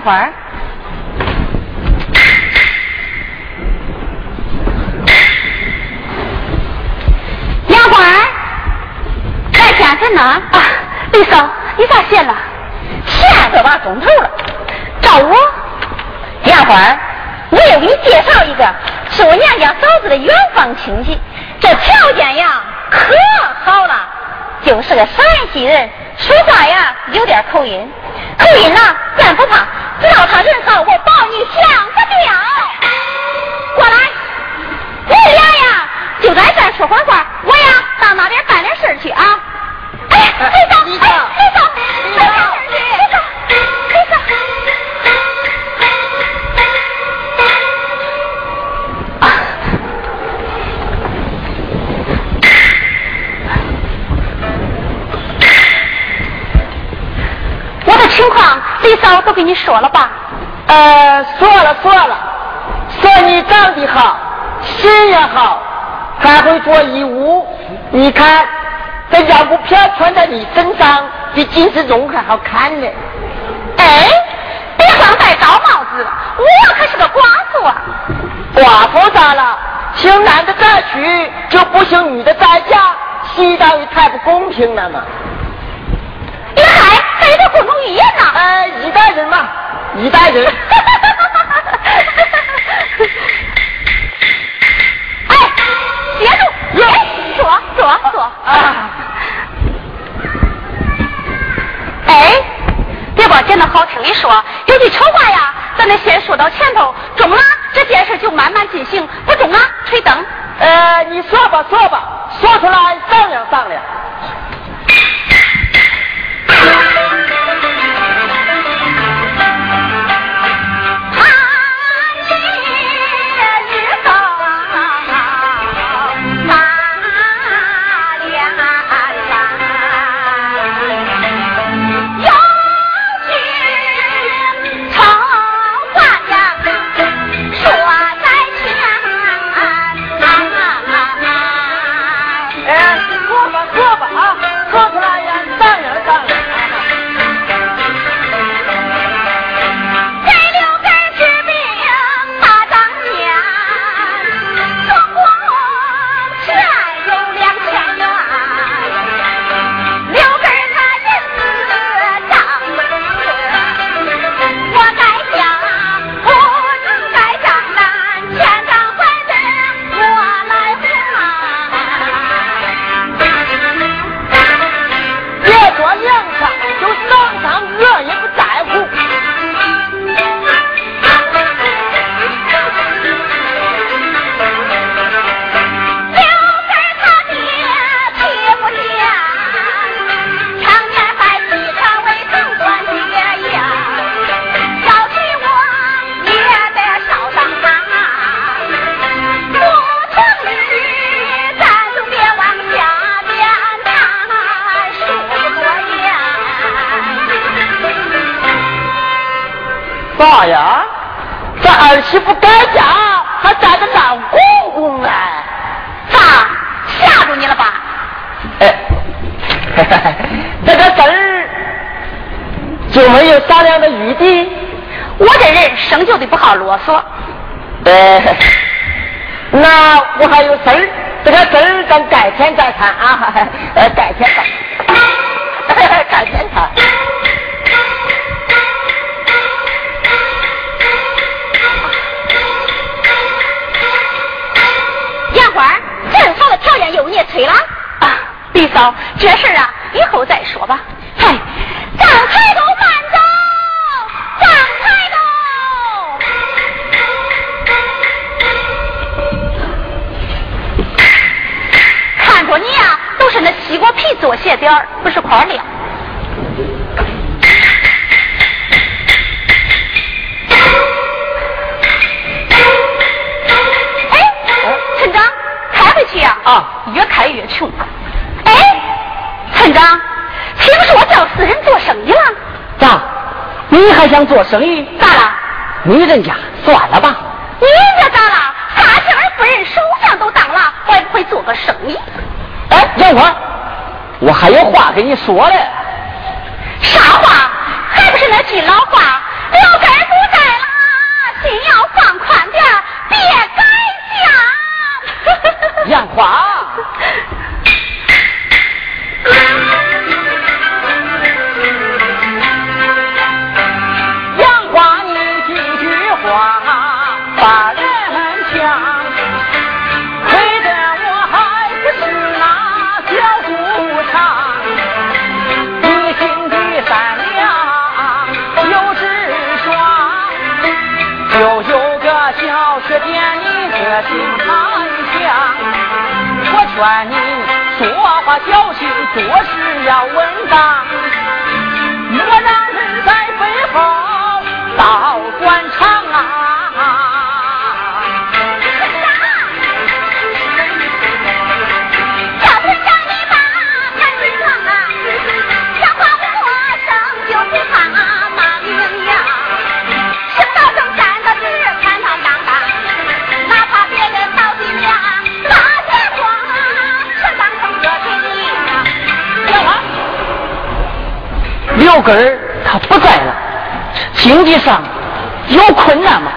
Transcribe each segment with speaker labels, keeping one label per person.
Speaker 1: 杨花儿，杨花儿，来钱粉呢？
Speaker 2: 啊，李嫂，你咋写了？
Speaker 1: 钱个把钟头了。
Speaker 2: 找我？
Speaker 1: 杨花儿，我又给你介绍一个，是我娘家嫂子的远房亲戚，这条件呀可好了，就是个陕西人，说话呀有点口音。口音呐，咱不怕，只要他人好，我保你享不掉。过来，你俩呀，就在这说会话，我呀到那边办点事去啊。哎，李嫂，李嫂，李嫂，李嫂，李嫂，李嫂。情况，李嫂都跟你说了吧？
Speaker 3: 呃，说了说了，说你长得好，心也好，还会做义务。你看这腰鼓片穿在你身上，比金丝绒还好看呢。
Speaker 1: 哎，别光戴高帽子，我可是个寡妇啊。
Speaker 3: 寡妇咋了？姓男的再娶，就不行女的再嫁，相当于太不公平了嘛。
Speaker 1: 你还还得共同语言呢？
Speaker 3: 呃，一代人嘛，一代人。
Speaker 1: 哎，别住！哎，左左左。啊。哎，别把讲的好听的说，有句丑话呀，咱得先说到前头，中了这件事就慢慢进行，不中啊，吹灯。
Speaker 3: 呃，你说吧说吧，说出来商量商量。啥呀？这儿媳妇改嫁还带着老公公呢？
Speaker 1: 咋吓住你了吧？
Speaker 3: 哎，这个事儿就没有商量的余地。
Speaker 1: 我这人生就的不好啰嗦。
Speaker 3: 哎，那我还有事儿，这个事儿咱改天再谈啊！呃，改天谈，
Speaker 1: 对了啊，李嫂，这事啊，以后再说吧。嗨，张开都慢走，张开都。看着你呀，都是那西瓜皮做鞋底儿，不是块料。能做生意？
Speaker 3: 咋
Speaker 1: 了
Speaker 3: 女人家算了吧。
Speaker 1: 女人家咋了大儿夫人手相都当了会不会做个生意？
Speaker 3: 哎杨花我还有话跟你说嘞。
Speaker 1: 啥话？还不是那句老话根儿
Speaker 3: 他不在了。经济上有困难吗？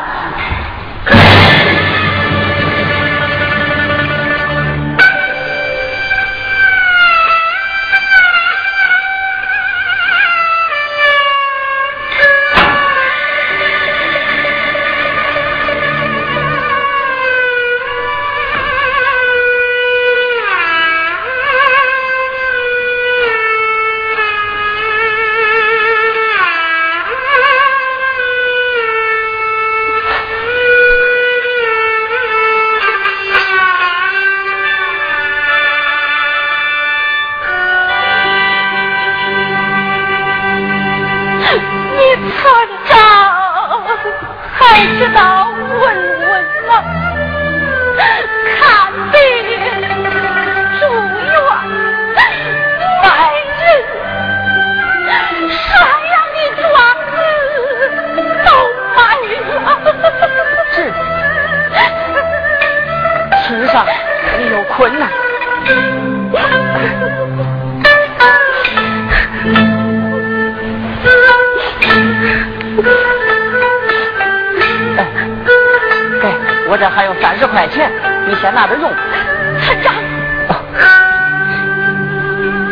Speaker 1: 你
Speaker 3: 先拿着用，
Speaker 1: 团长，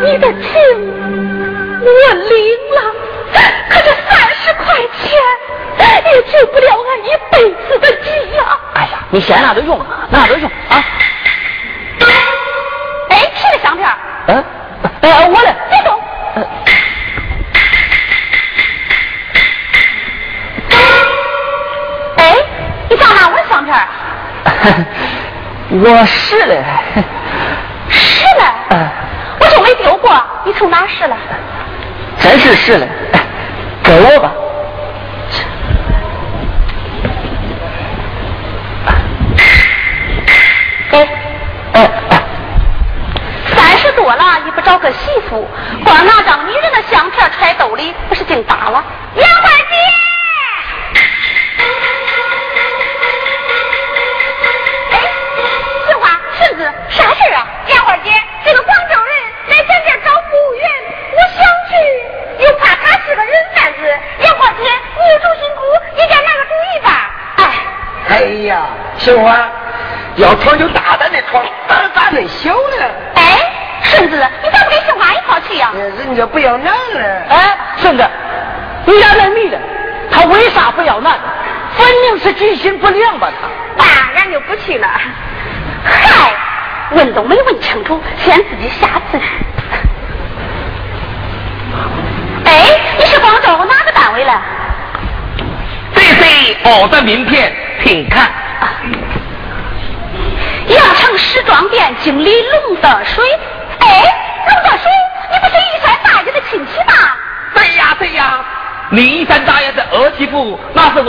Speaker 1: 你的情我领了，可这三十块钱也救不了俺一辈子的急呀！
Speaker 3: 哎呀，你先拿着用。我试了
Speaker 1: 试了我就没丢过？你从哪试了。
Speaker 3: 真是
Speaker 1: 试了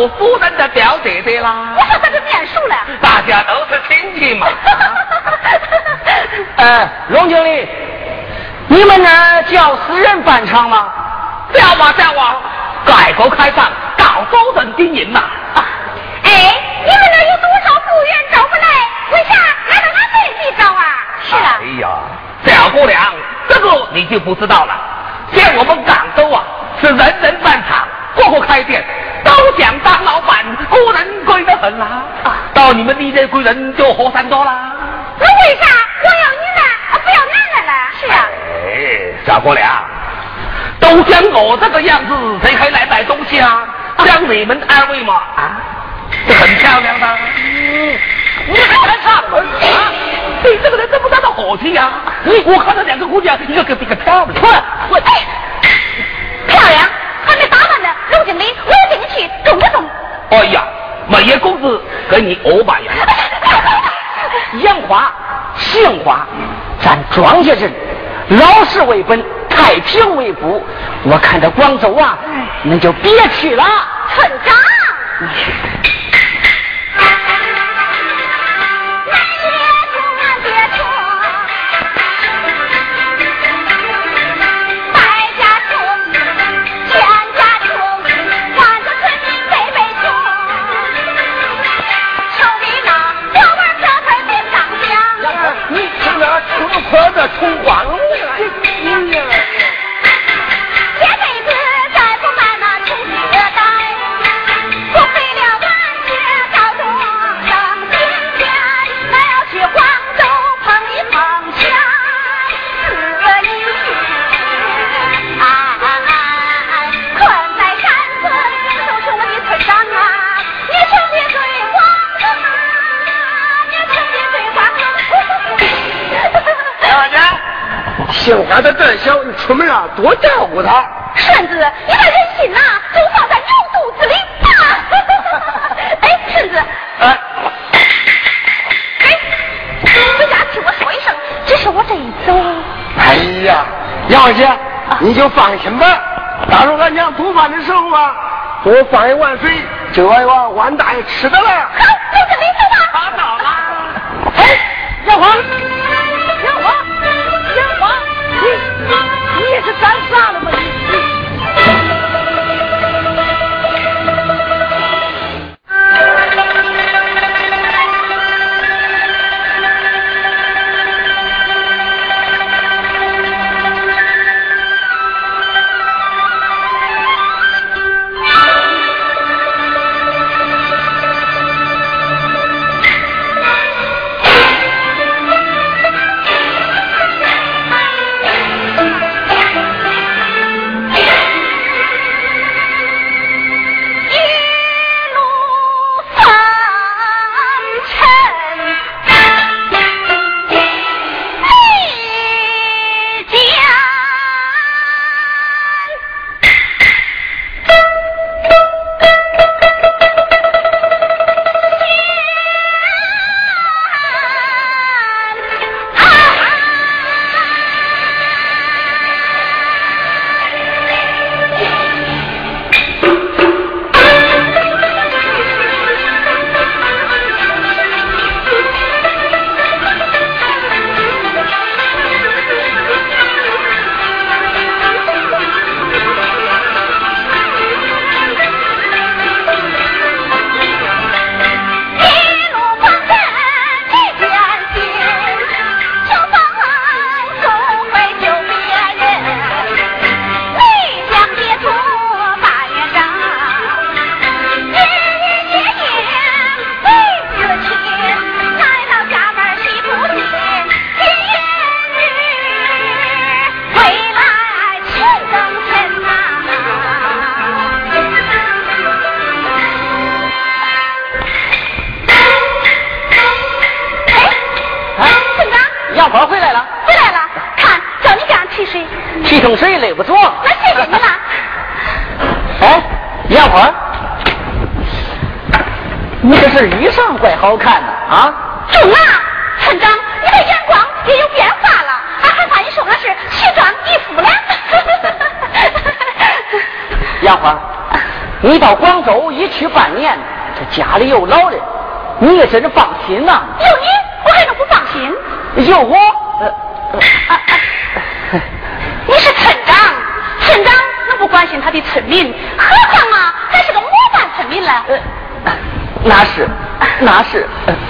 Speaker 1: 我
Speaker 4: 夫人的表姐姐啦。
Speaker 1: 我说他是面熟了。
Speaker 4: 大家都是亲戚嘛。
Speaker 3: 哎，龙经理，你们那儿叫私人办厂吗？
Speaker 4: 叫啊叫啊，改革开放搞高等经营嘛。
Speaker 1: 哎，你们那有多少雇员招不来？为啥还让俺妹妹招啊？是啊。
Speaker 4: 哎呀，小姑娘，这个你就不知道了。像我们广州啊，是人人办厂，个个开店，都想当老板，个人贵得很啦。到你这贵人就和善多啦。
Speaker 1: 那为啥我要女的，啊不要男的呢？是啊。
Speaker 4: 哎，小姑娘，都像我这个样子，谁还来买东西啊？像你们二位嘛，啊，是很漂亮的。嗯，你还来看啊？你这个人这么大的火气呀、我看到两个姑娘，一个比一个漂亮。
Speaker 1: 漂亮，还没打扮呢。陆经理，我要进去，中不中？
Speaker 4: 哎呀，每月工资给你五百
Speaker 3: 杏花，咱庄稼人，老实为本，太平为辅。我看这广州啊，那就别去了。
Speaker 1: 村长。
Speaker 5: 王杏花的胆小，你出门啊多照顾她。
Speaker 1: 顺子，你把人心呐都放在牛肚子里吧。哎，顺子，
Speaker 5: 哎，
Speaker 1: 哎，回家听我说一声，只是我这一走，
Speaker 5: 哎呀，杨姐，你就放心吧。到时候俺娘做饭的时候啊，多放一碗水，这碗碗碗大爷吃的了。
Speaker 1: 好，就这里走吧。
Speaker 4: 他
Speaker 1: 到
Speaker 3: 了。哎，杨花，好看呢啊！
Speaker 1: 中啊，村长，你的眼光也有变化了，俺还怕你说我是奇装异服了。
Speaker 3: 杨花，你到广州一去半年，这家里有老人，你也真是放心呐。
Speaker 1: 有你，我还能不放心？
Speaker 3: 有我，
Speaker 1: 啊啊！你是村长，村长能不关心他的村民？何况啊，还是个模范村民了。
Speaker 3: 那是，那是。
Speaker 1: 老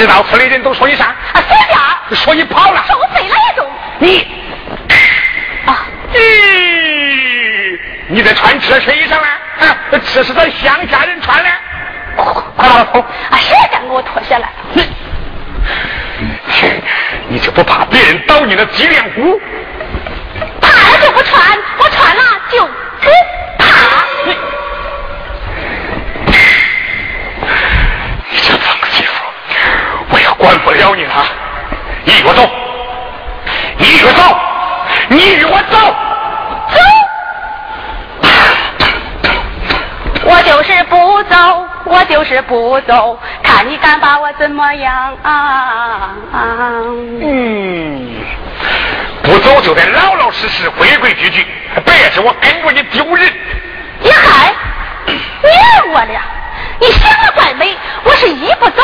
Speaker 6: 知道村里人都说你啥？
Speaker 1: 啊，随便。
Speaker 6: 说你跑了。
Speaker 1: 说我飞了也中。
Speaker 6: 你。咦，你在穿这身衣裳呢？啊，这是咱乡下人穿的。快把它脱！
Speaker 1: 啊，谁敢给我脱下来？
Speaker 6: 你就不怕别人倒你的脊梁骨？
Speaker 1: 怕了就不穿，我穿了就不怕。
Speaker 6: 你这脏媳妇，我也管不了你了。你与我走，你与我走。你与我走，
Speaker 1: 走！我就是不走，我就是不走，看你敢把我怎么样啊！
Speaker 6: 嗯，不走就得老老实实、规规矩矩，别是我跟着你丢人。
Speaker 1: 你还，你我了？你想的怪美，我是一不走，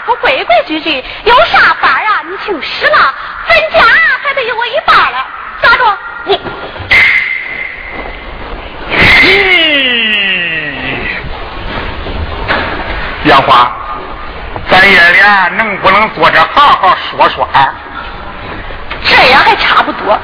Speaker 1: 二不规规矩矩，有啥法啊？你听实了，分家还得有我一半了。咋着？你，
Speaker 6: 咦，杨花，咱爷俩能不能坐着好好说说啊？
Speaker 1: 这样还差不多。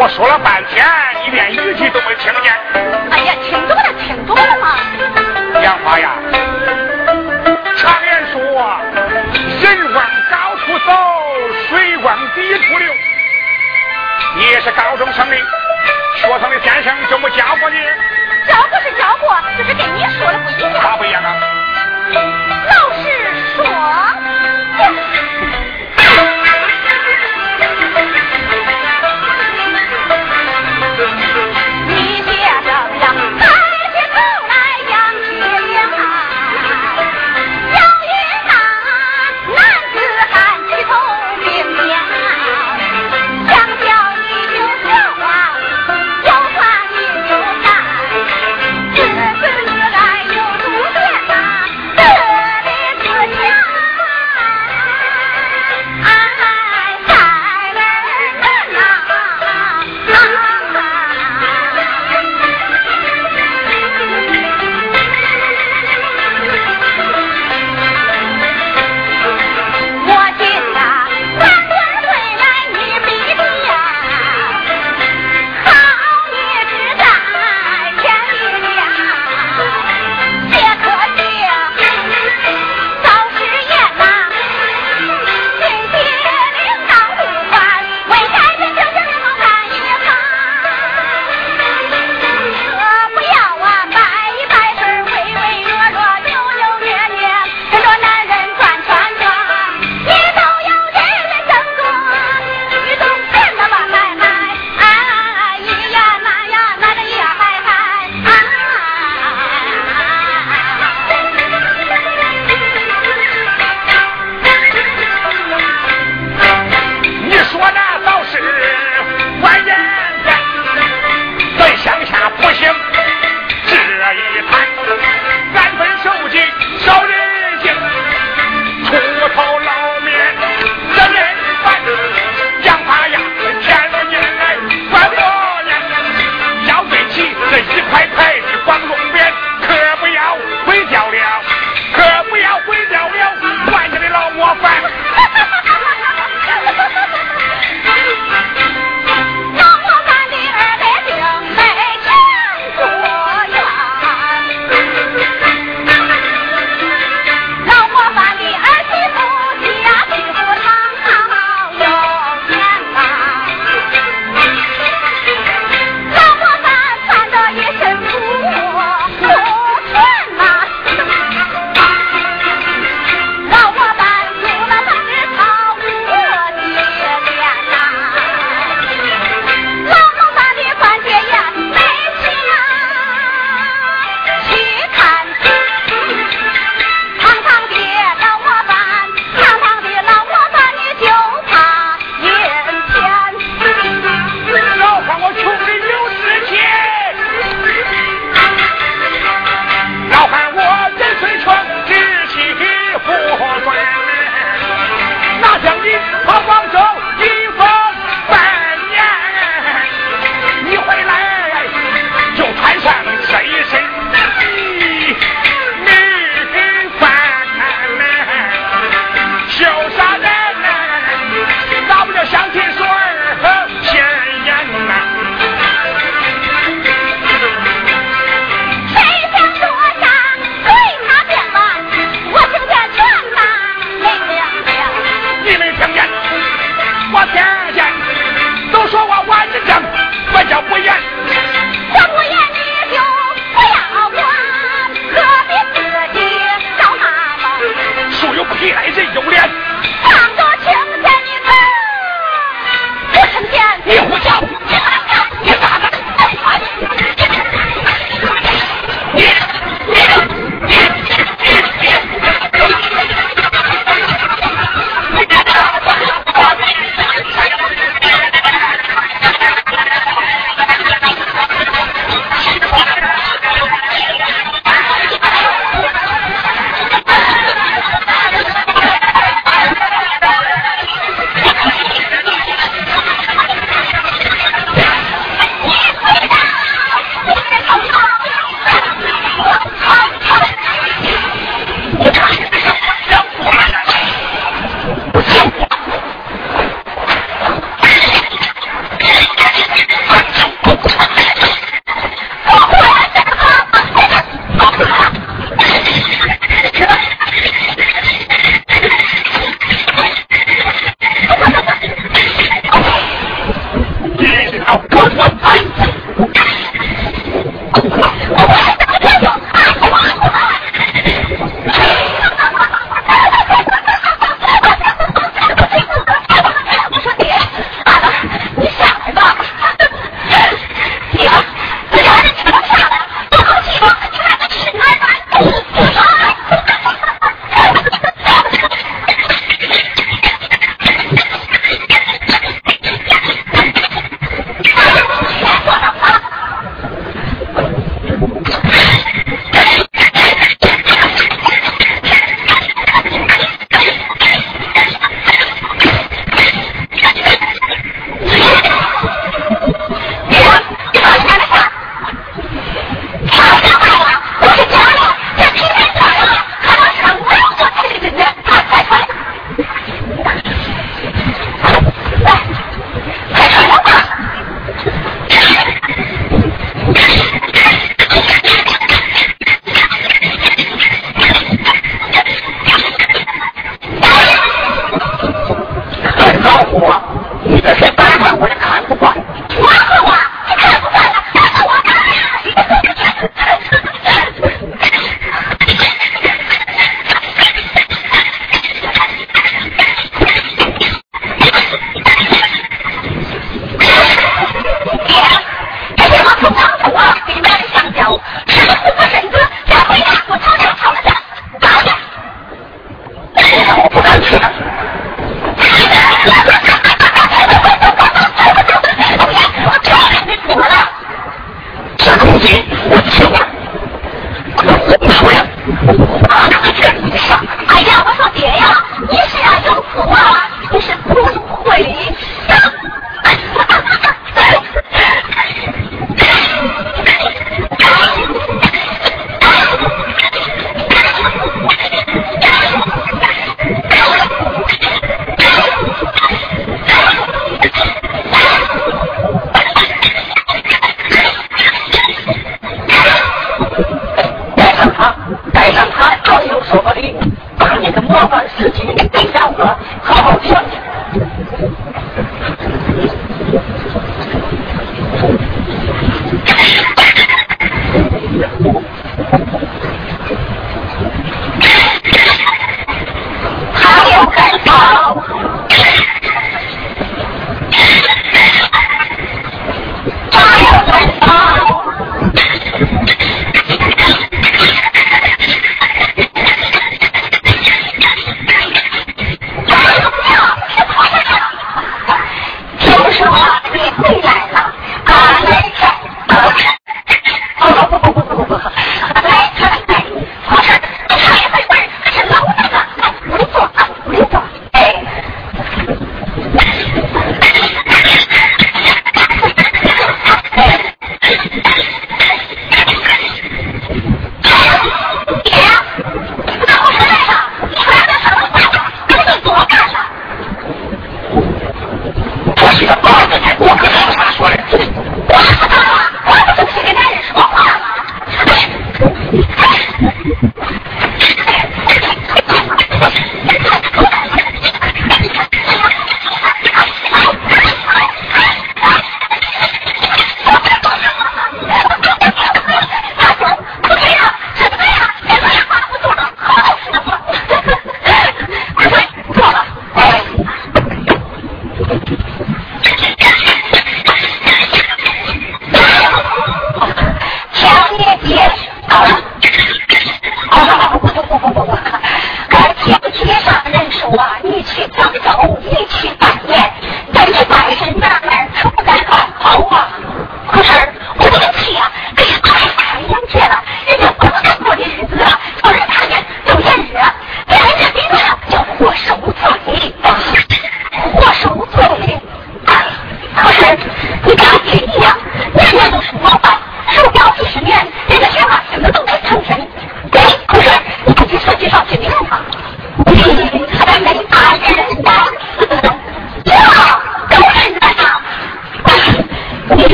Speaker 4: 我说了半天，你连一句都没听见。
Speaker 1: 哎呀，听懂了，听懂了吗？
Speaker 4: 杨花呀，常言说，人往高处走，水往低处流。你也是高中生的，学堂的先生就没教过你？
Speaker 1: 教过是教过，就是跟你说的不一样。
Speaker 4: 咋不一样啊？
Speaker 1: 老师说。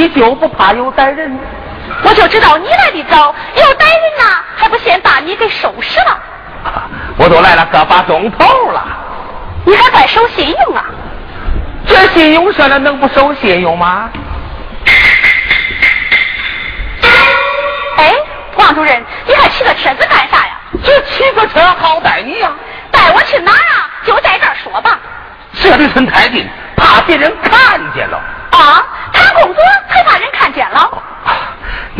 Speaker 1: 你就不
Speaker 4: 怕有歹人？
Speaker 1: 我就知道你来的早，有歹人呐，还不先把你给收拾了？
Speaker 4: 我都来了个把钟头了，
Speaker 1: 你还怪守信用啊？
Speaker 4: 这信用社了能不守信用吗？
Speaker 1: 哎，王主任，你还骑个车子干啥呀？
Speaker 4: 这骑个车好带你呀？
Speaker 1: 带我去哪儿啊？就在这儿说吧。
Speaker 4: 这里村太近，怕别人看见了。
Speaker 1: 啊，谈工作还把人看见了？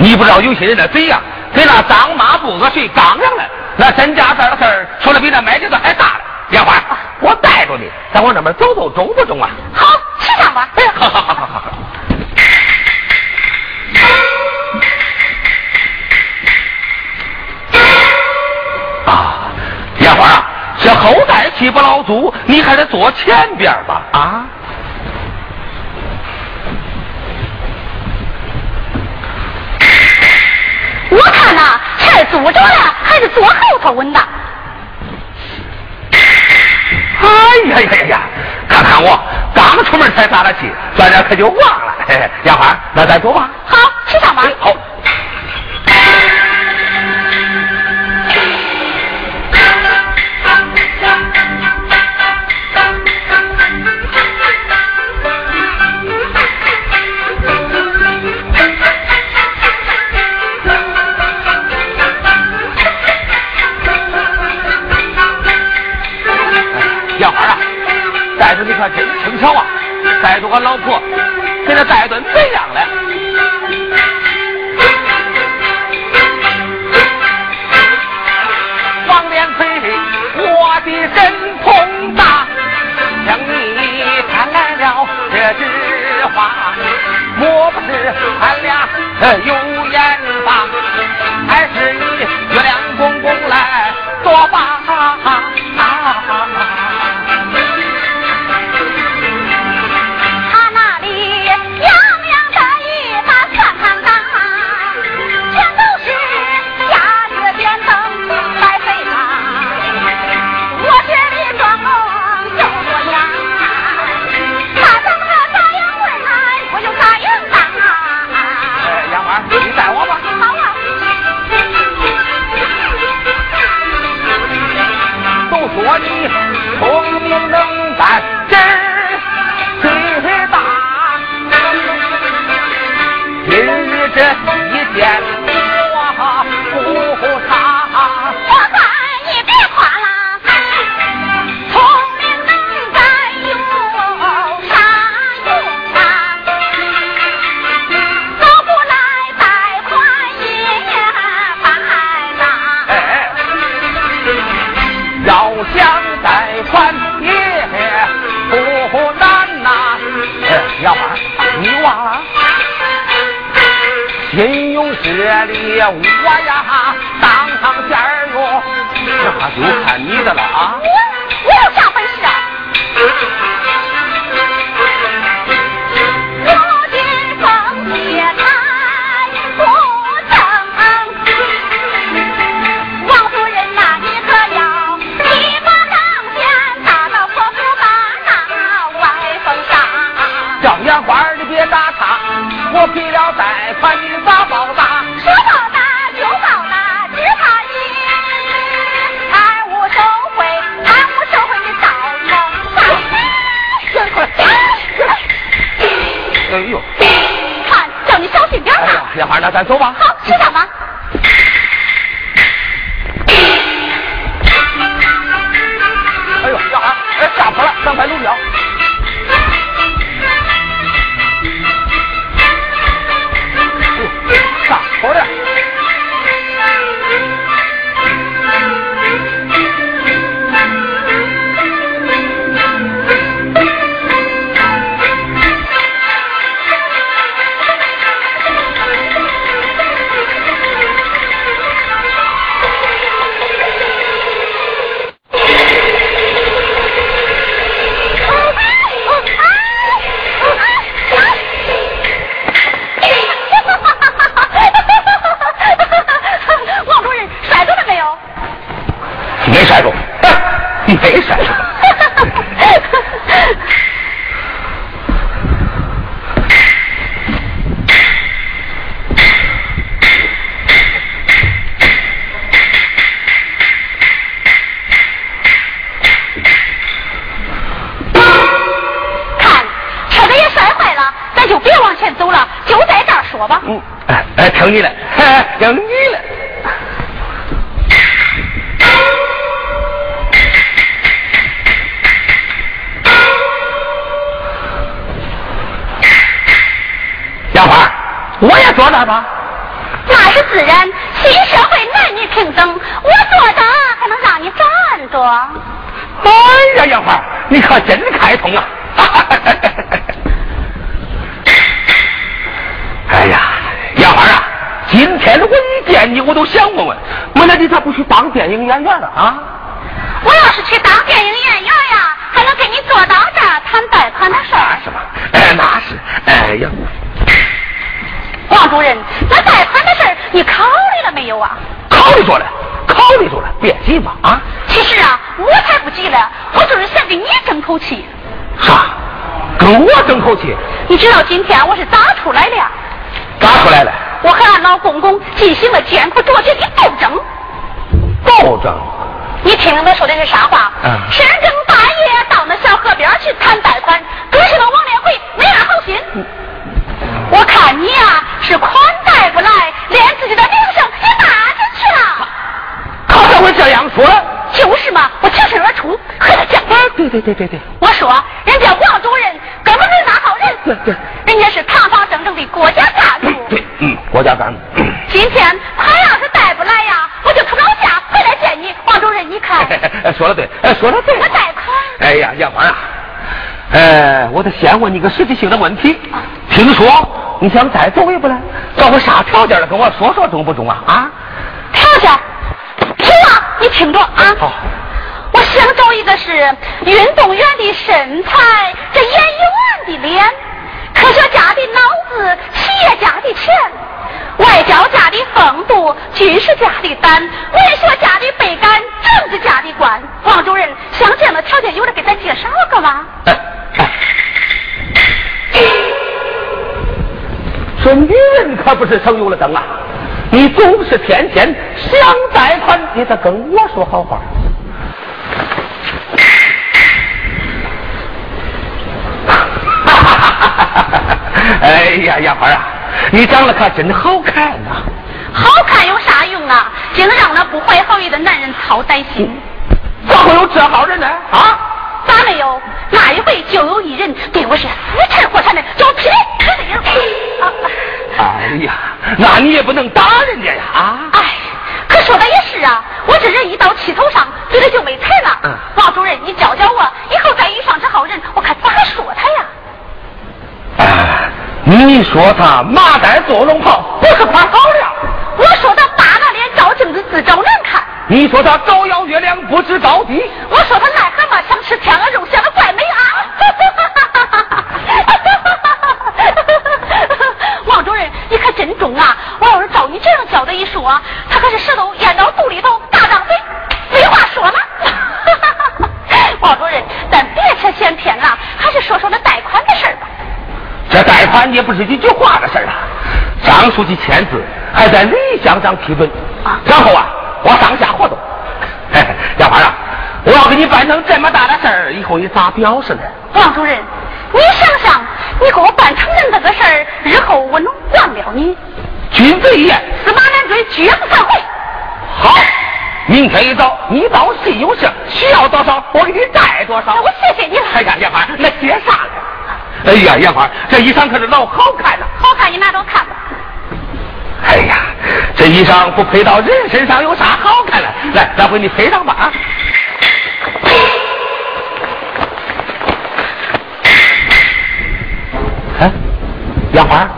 Speaker 4: 你不知道有些人的嘴呀，跟那张抹布和谁刚上了，那真家这的事儿说的比那买这个还大了。莲花，我带着你，咱往那边走走，中不中啊？
Speaker 1: 好，去上吧。
Speaker 4: 哎好好好好好。啊，莲花啊，这后代气不老足，你还得坐前边吧？
Speaker 1: 我后头问的？
Speaker 4: 哎呀呀呀！看看我刚出门才撒了气，转眼可就忘了。杨花，那咱走吧。俩有你，我都想问问，没那你咋不去当电影演员了啊？
Speaker 1: 我要是去当电影演员呀，还能跟你坐到这儿谈贷款的事儿？
Speaker 4: 是吧？哎，那是。哎呀。
Speaker 1: 王主任，那贷款的事儿你考虑了没有啊？
Speaker 4: 考虑着了，考虑着了，别急嘛啊！
Speaker 1: 其实啊，我才不急了，我就是想跟你争口气。
Speaker 4: 啥？跟我争口气？
Speaker 1: 你知道今天我是咋出来的？
Speaker 4: 咋出来的？
Speaker 1: 我和俺老公公进行了艰苦卓绝的斗争。
Speaker 4: 斗争？
Speaker 1: 你听听他说的是啥话？
Speaker 4: 嗯。
Speaker 1: 深更半夜到那小河边去谈贷款，可是那王连贵没安好心。我看你呀，是款贷不来，连自己的名声也卖了。
Speaker 4: 他怎会这样说？
Speaker 1: 就是嘛，我挺身而出和他讲。
Speaker 4: 对对对对对。
Speaker 1: 我说，人家王主任根本没拿好。人。
Speaker 4: 对对，
Speaker 1: 人家是堂堂正正的国家干部。
Speaker 4: 对，嗯，国家干部。
Speaker 1: 今天他要是带不来呀，我就从老家回来见你，王主任，你看。
Speaker 4: 说的对，哎，说的对。
Speaker 1: 我贷款。
Speaker 4: 哎呀，杨花啊，哎，我得先问你个实际性的问题。听说你想再走一步呢？找个啥条件了？跟我说说中不中啊？啊？
Speaker 1: 条件？你听着啊。
Speaker 4: 好。
Speaker 1: 我想找一个是运动员的身材，这演员的脸，科学家的脑子，企业家的钱，外交家的风度，军事家的胆，文学家的背杆，政治家的官。王主任，像这样的条件，有人给咱介绍个吗？
Speaker 4: 这女人可不是省油的灯啊！你总是天天想贷款，你得跟我说好话。哎呀，杨花啊，你长得可真好看呐！
Speaker 1: 好看有啥用啊？净让那不怀好意的男人操担心。
Speaker 4: 咋会有这号人呢？啊？
Speaker 1: 咋没有？那一回就有一人对我是死缠活缠的，叫我劈
Speaker 4: 哎呀，那你也不能打人家呀！啊？
Speaker 1: 哎，可说的也是啊，我这人一到气头上，嘴里就没财了。
Speaker 4: 嗯。
Speaker 1: 王主任，你教教我，以后再遇上这号人，我看咋说他呀？
Speaker 4: 哎，你说他麻袋坐龙袍，不是夸好了？
Speaker 1: 我说他大镜子自照难看。
Speaker 4: 你说他照耀月亮不知高低？
Speaker 1: 我说他癞蛤蟆想吃天鹅肉，显得怪美啊！王主任，你可真中啊！我要是照你这样教的一说，他可是舌头咽到肚里头，大张嘴，没话说了。王主任，咱别扯闲篇了，还是说说那贷款的事儿吧。
Speaker 4: 这贷款也不是一句话的事儿啊！张书记签字，还在李乡长批准，然后啊，我上下活动。杨花啊，我要给你办成这么大的事儿，以后你咋表示呢？
Speaker 1: 王主任，你想想，你给我办成了这个事儿，日后我能忘了你？
Speaker 4: 君子一言，
Speaker 1: 驷马难追，绝不反悔。
Speaker 4: 好，明天一早你到信用社，需要多少，我给你带多少。
Speaker 1: 我谢谢你了。
Speaker 4: 哎呀，杨花，那谢啥呢？哎呀，杨花，这衣裳可是老好看了。
Speaker 1: 好看，你
Speaker 4: 衣裳不配到人身上，有啥好看的？来，来，我给你配上吧啊！哎，杨花，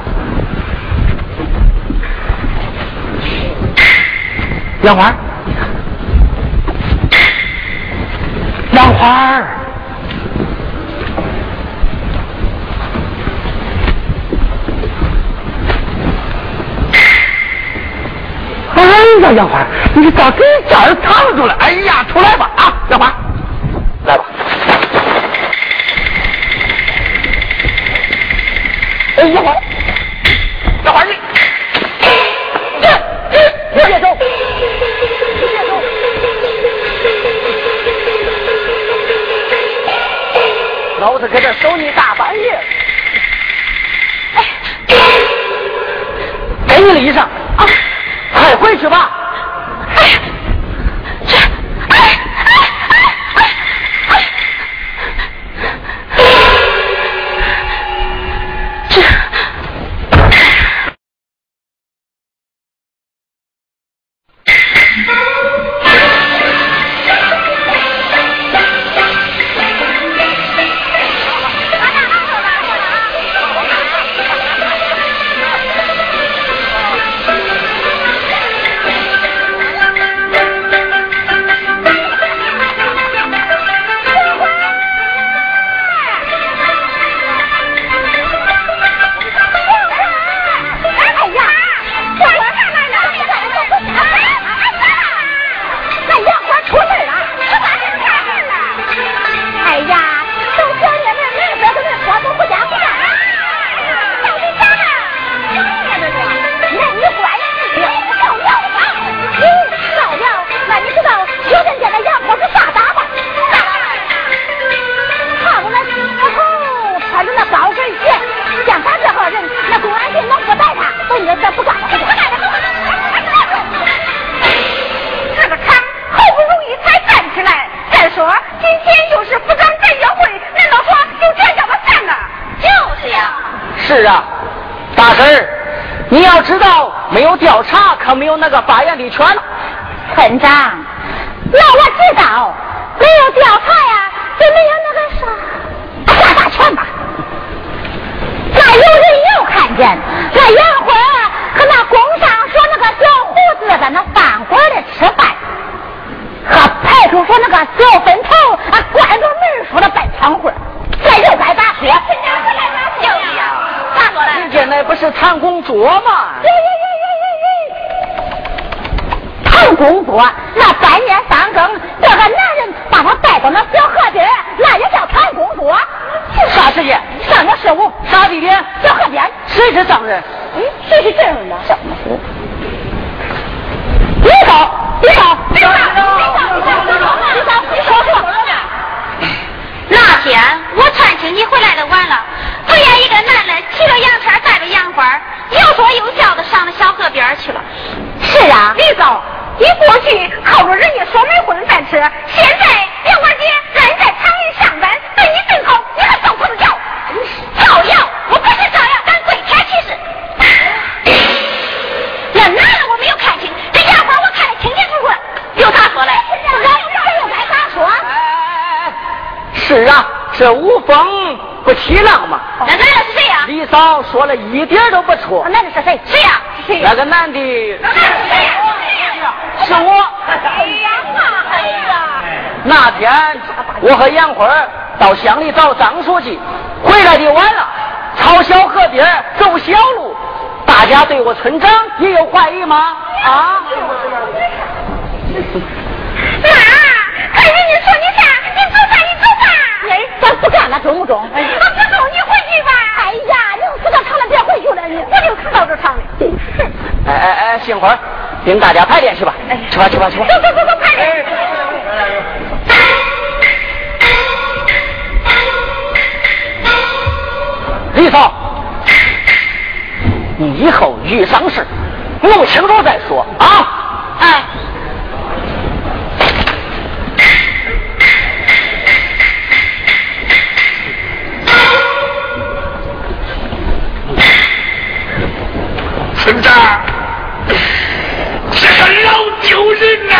Speaker 4: 杨花，杨花。哎呀，杨花，你咋给小人藏住了？哎呀，出来吧啊，杨花，
Speaker 7: 吃，
Speaker 1: 现在杨花姐让你在厂里上班，对你真好，你还受不着教？造谣！我不是造谣，咱跪天起誓。那男的我没有看清，这洋花我看得清清楚楚，有啥说嘞？
Speaker 7: 这又该咋说？
Speaker 3: 是啊，这无风不起浪嘛。
Speaker 1: 那男的是谁呀？
Speaker 3: 李嫂说了一点都不错。
Speaker 7: 男的是谁？
Speaker 1: 谁呀？谁
Speaker 3: 那个男的
Speaker 1: 那男的是谁呀？
Speaker 3: 是我。那天我和杨花到乡里找张书记，回来的晚了，朝小河边走小路，大家对我村长也有怀疑吗？啊？
Speaker 1: 妈，看人家说你啥，你走吧，你走吧。
Speaker 7: 哎，咱不干了，中不中？
Speaker 1: 哎，我不走，你回去吧。
Speaker 7: 哎呀，你死到长了别回去了，你
Speaker 1: 我就看到这厂里。
Speaker 3: 哎哎哎，杏花，领大家排练去吧，哎去吧去吧去吧。
Speaker 1: 走走走走，
Speaker 3: 李嫂，你以后遇上事，弄清楚再说啊！
Speaker 1: 哎，
Speaker 6: 村长，这个老丢人呐、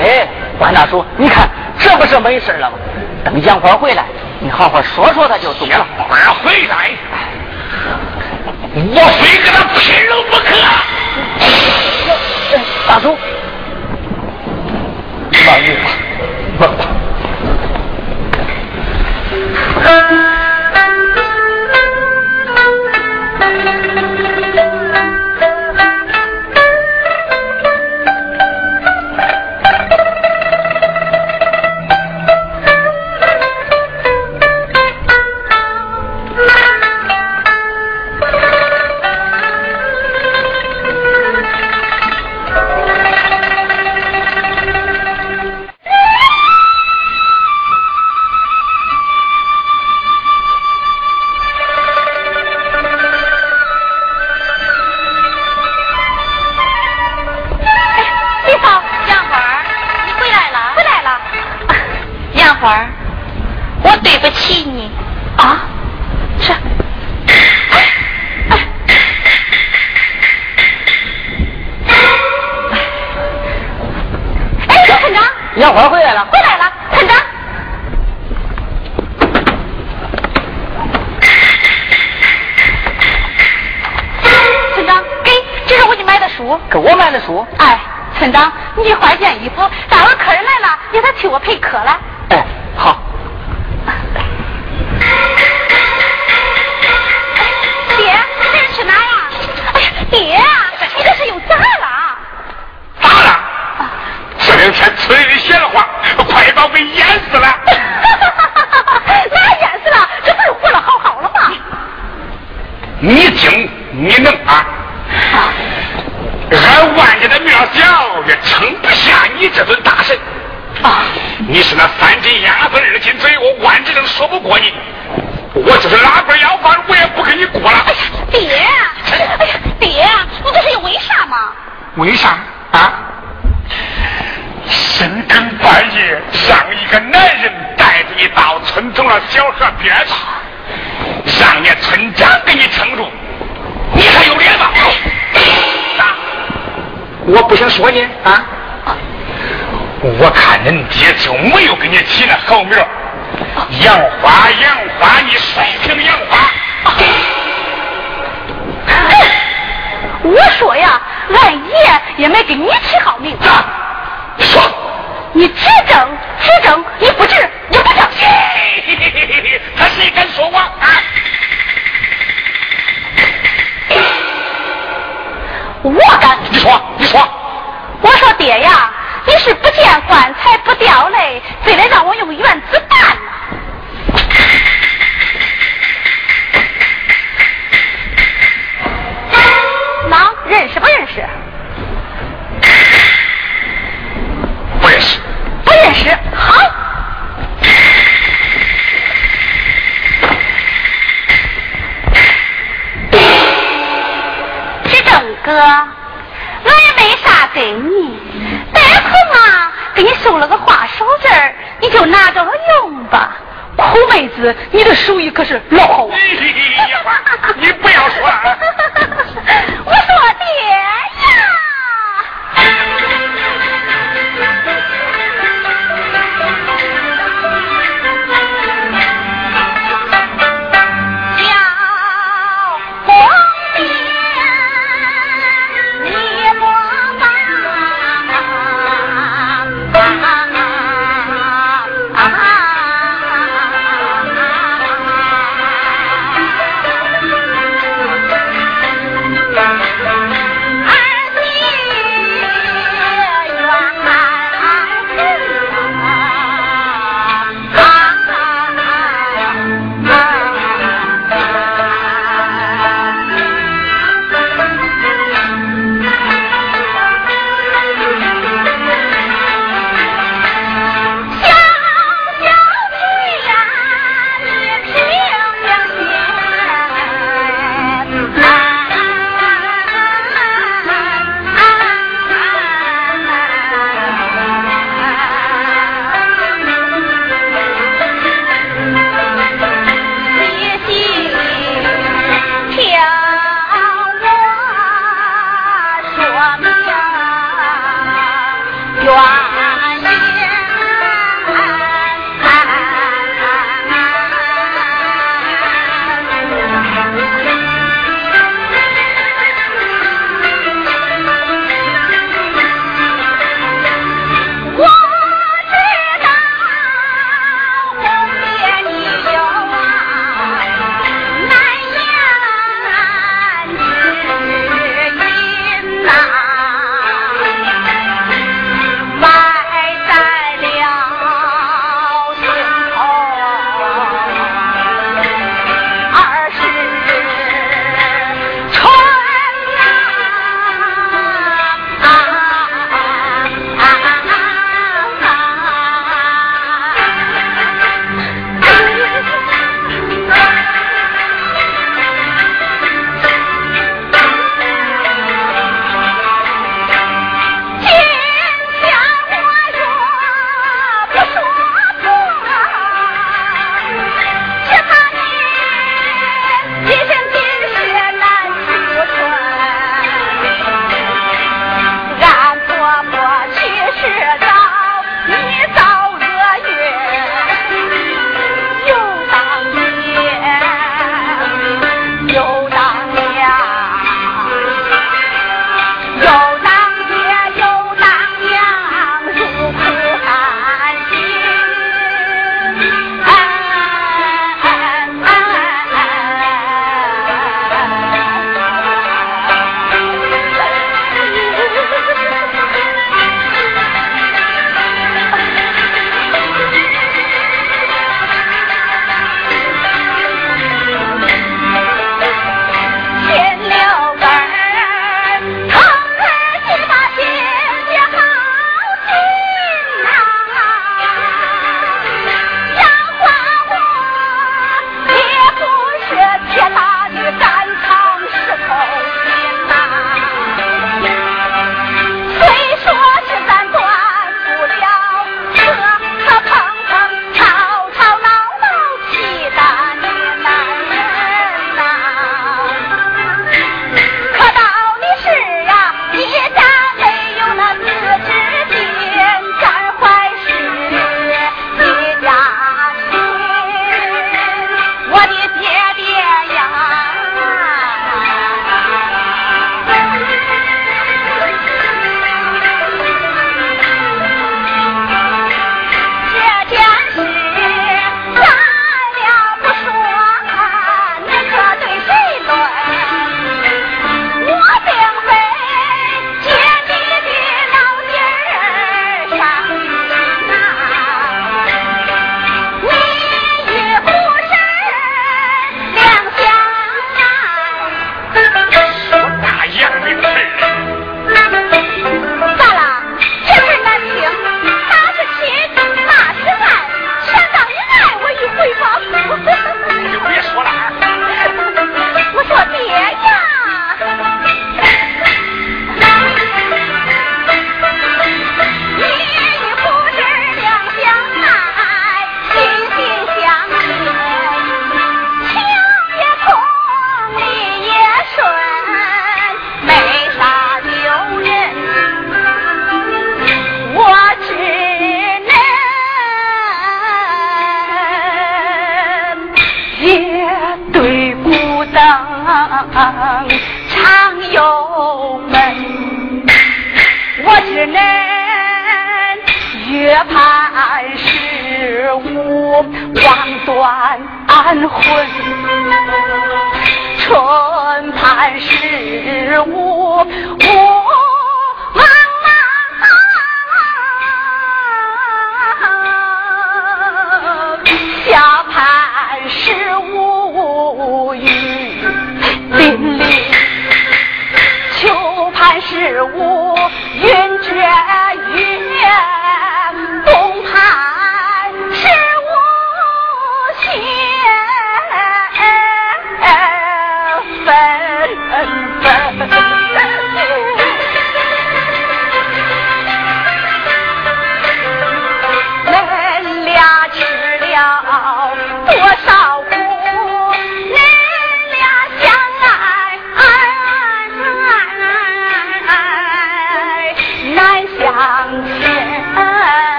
Speaker 3: 哎，关大叔，你看这不是没事了吗？等杨花回来，你好好说说他就懂了。
Speaker 6: 花回来，我非跟他拼了不可。
Speaker 3: 大叔，
Speaker 6: 忙你吧，忙吧。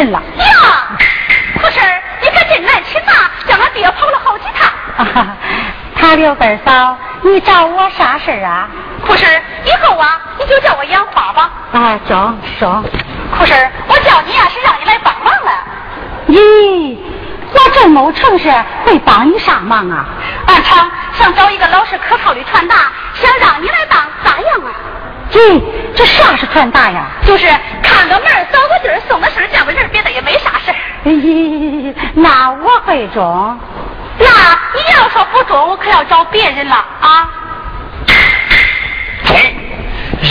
Speaker 1: 人了！呀，可是
Speaker 4: 你
Speaker 1: 可真难吃呐，叫俺爹跑了好几趟。
Speaker 8: 啊，他刘根嫂，你找我啥事啊？
Speaker 1: 可是以后啊，你就叫我杨花吧。
Speaker 8: 啊，中中。
Speaker 1: 可是我叫你呀，是让你来帮忙了。
Speaker 8: 咦，我郑某成事会帮你啥忙啊？
Speaker 1: 俺厂想找一个老实可靠的传达，想让你来当，咋样啊？
Speaker 8: 这这啥是传达呀？
Speaker 1: 就是看个门扫个地送个信叫个人，别的也没啥事
Speaker 8: 咦，那我会中。
Speaker 1: 那你要说不中，我可要找别人了啊。
Speaker 6: 中，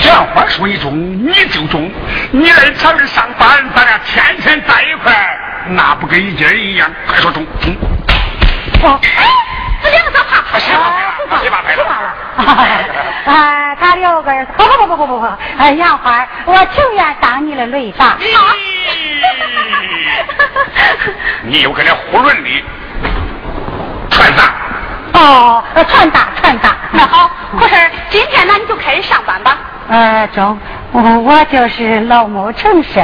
Speaker 6: 杨花说你中，你就中。你来厂里上班，咱俩天天在一块儿，那不跟一家人一样？快说中中。
Speaker 8: 哦
Speaker 1: 哎，这两个咋怕？
Speaker 6: 谁怕谁怕谁
Speaker 8: 知道了。啊，他六根，不不不不不不不，哎，杨花，我情愿当你的雷达。
Speaker 6: 你又跟那胡润的传达。
Speaker 8: 哦，传达传达。
Speaker 1: 那好，可是今天呢，你就开始上班吧。
Speaker 8: 呃，中，我我就是老某城市。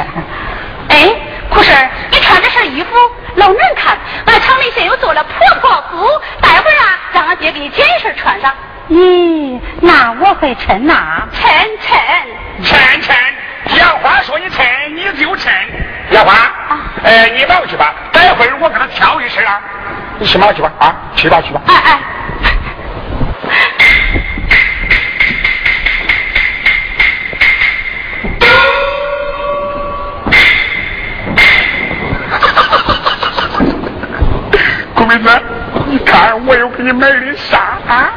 Speaker 1: 哎，可是你穿这身衣服老难看，俺厂里现又做了婆婆服，待会儿啊，让俺爹给你捡一身穿上。
Speaker 8: 咦，那我会抻呐。
Speaker 1: 抻抻
Speaker 6: 抻抻，杨花说你抻，你就抻。杨花，哎，你忙去吧，待会儿我给他挑一身啊。你去忙去吧，啊，去吧去吧。
Speaker 1: 哎哎。
Speaker 6: 顾妹子，你看我又给你买的啥啊？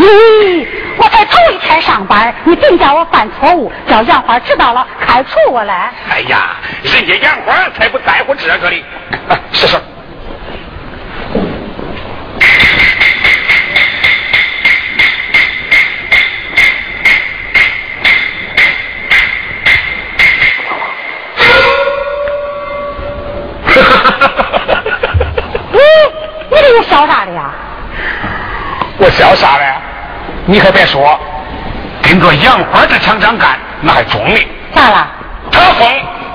Speaker 8: 咦，我才头一天上班，你别叫我犯错误，叫杨花知道了开除我来。
Speaker 6: 哎呀，人家杨花才不在乎这个哩。啊，试试。
Speaker 8: 你你这个笑啥的呀？
Speaker 6: 我笑啥嘞？你可别说，跟着杨花这厂长干，那还中呢。
Speaker 8: 咋了？
Speaker 6: 他疯，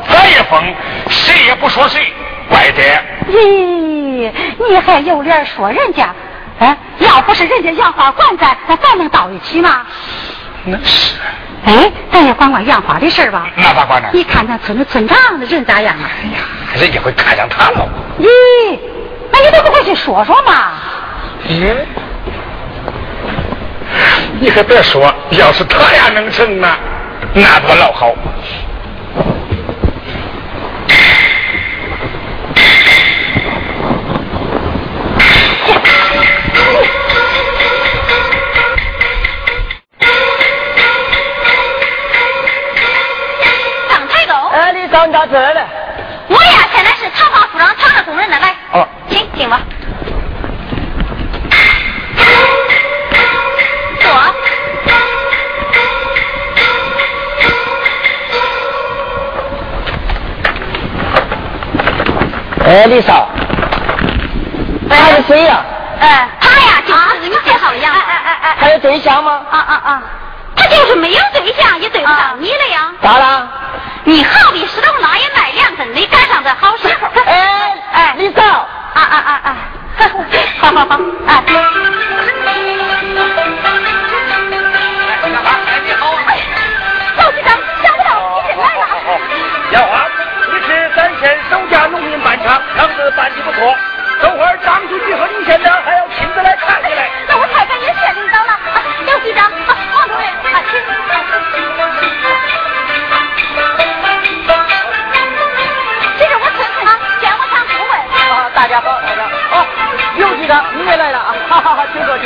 Speaker 6: 咱也疯，谁也不说谁，怪得。
Speaker 8: 咦，你还有脸说人家？哎，要不是人家杨花管咱，那咱能到一起吗？
Speaker 6: 那是。
Speaker 8: 哎，咱也管管杨花的事吧。
Speaker 6: 那咋管呢？
Speaker 8: 你看咱村的村长那人咋样啊？
Speaker 6: 哎呀，人家会看上他了。
Speaker 8: 咦，那你都不会去说说吗？
Speaker 6: 嗯。你可别说，要是他俩能成呢，那多老好。
Speaker 1: 张台沟。
Speaker 3: 哎，你找你到这儿来。
Speaker 1: 我呀，现在是厂房处长，厂的工人呢，来。
Speaker 3: 哦。
Speaker 1: 请进吧。坐。
Speaker 3: 哎，李嫂，他是谁呀？
Speaker 1: 哎，他呀，就是给你最好的样子。哎哎哎
Speaker 3: 还有对象吗？
Speaker 1: 啊啊啊！他就是没有对象，也对不上你了呀。
Speaker 3: 咋了？
Speaker 1: 你好比石头拉也卖两根，没赶上这好时候。
Speaker 3: 哎
Speaker 1: 哎，
Speaker 3: 李嫂，
Speaker 1: 啊啊啊啊！好好 好，哎。
Speaker 6: 杨花，你是咱县首家农民办厂，厂子办的不错。等会儿张书记和李县长还要亲自来看你嘞。
Speaker 1: 那我太感谢县领导了。啊杨局长，啊王主任，啊请。这是我村村长，建我厂顾问。
Speaker 3: 啊，大家好，大家好。哦，刘局长，你也来了啊！哈哈哈，
Speaker 1: 王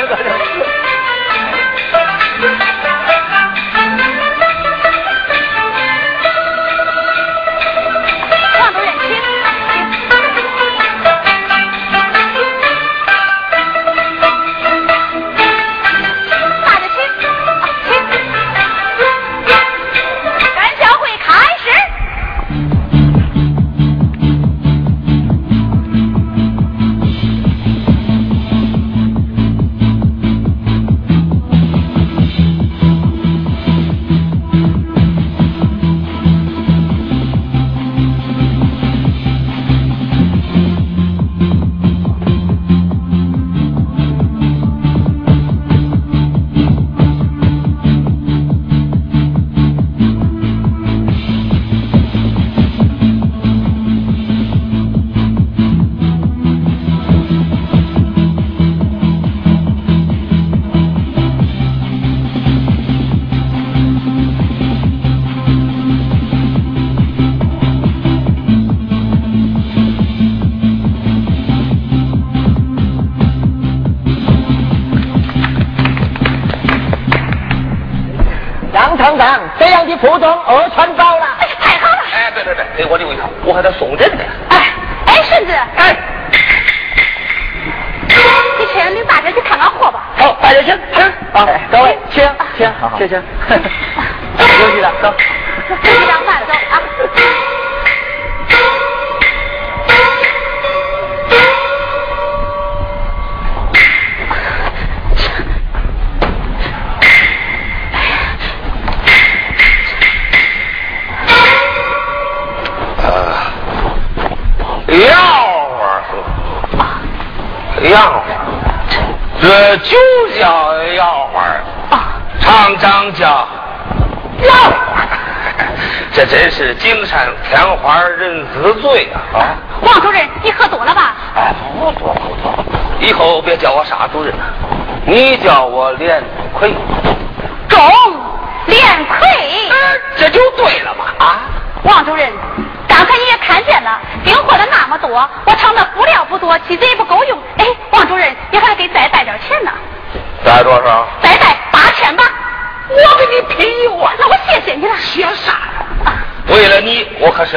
Speaker 4: 认知罪。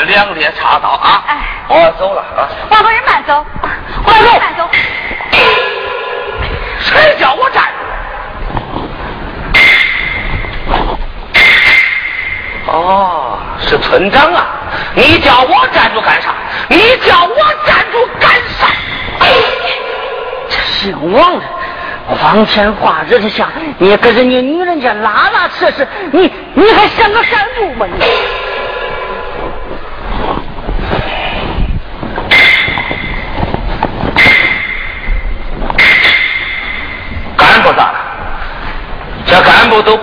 Speaker 4: 两列插刀啊
Speaker 1: 哎。
Speaker 4: 我走了啊。
Speaker 1: 外国人慢走。外国人慢走。
Speaker 4: 谁叫我站住？哦是村长啊。你叫我站住干啥？你叫我站住干啥？
Speaker 3: 这姓王的光天化日之下你跟人家女人家拉拉扯扯你你还像个山路吗你？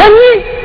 Speaker 3: gagné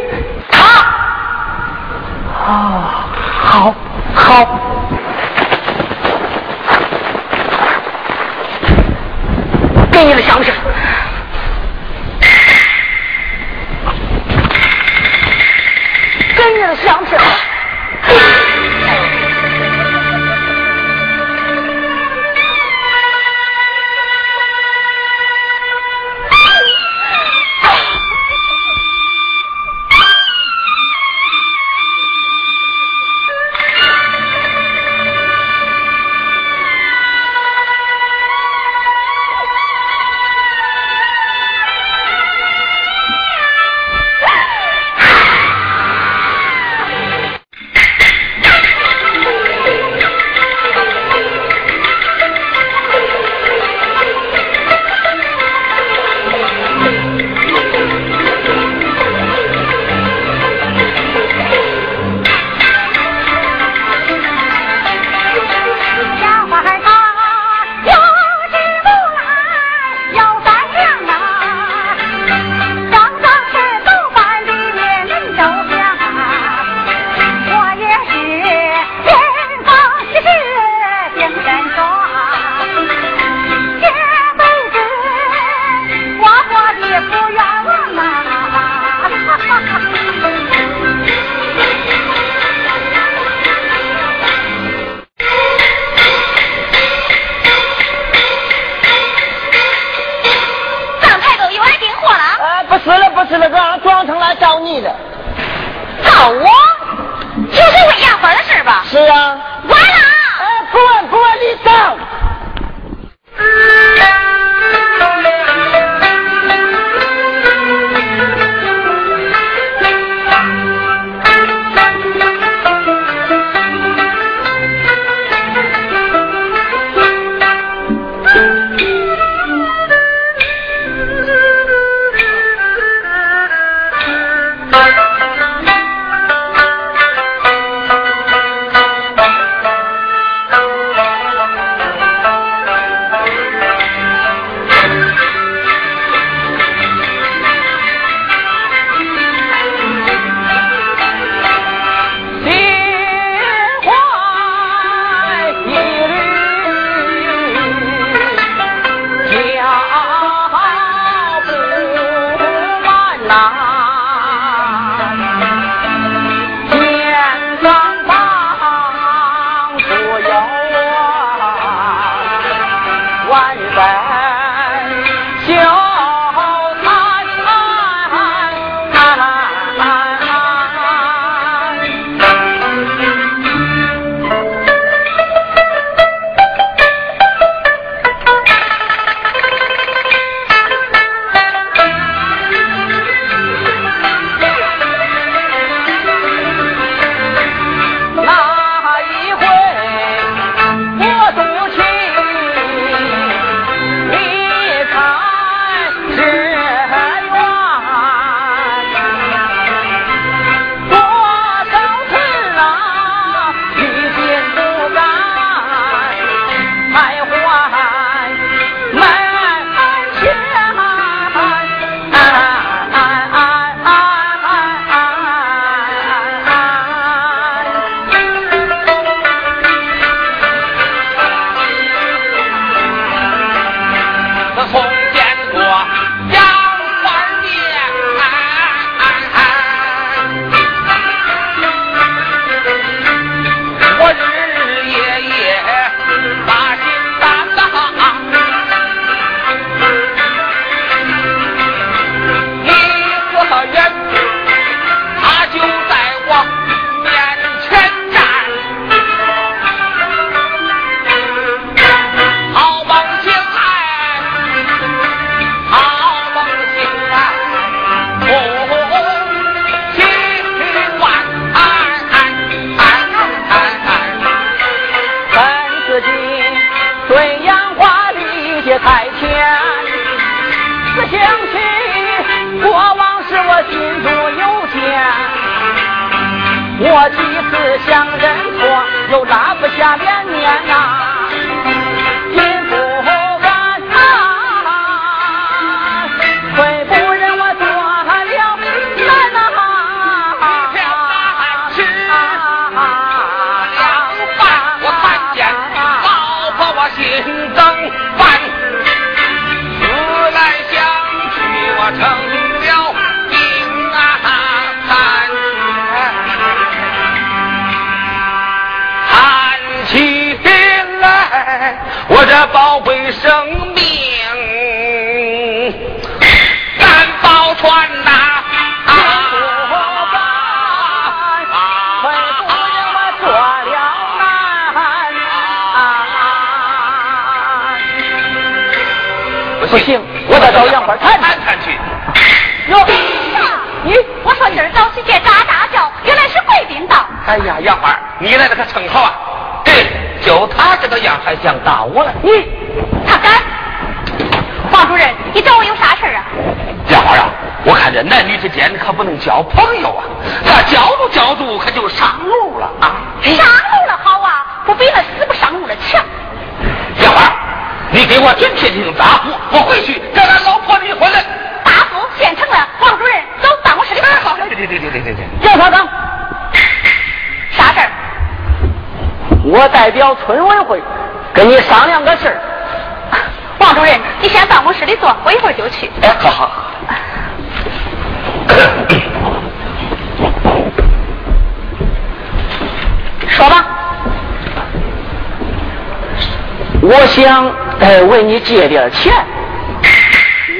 Speaker 3: 借点钱。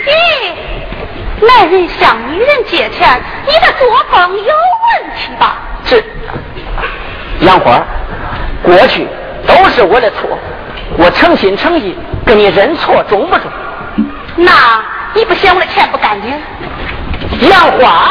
Speaker 1: 咦男人向女人借钱你的作风有问题吧。
Speaker 3: 这杨花过去都是我的错我诚心诚意跟你认错中不中
Speaker 1: 那你不嫌我的钱不干净？
Speaker 3: 杨花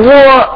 Speaker 1: 我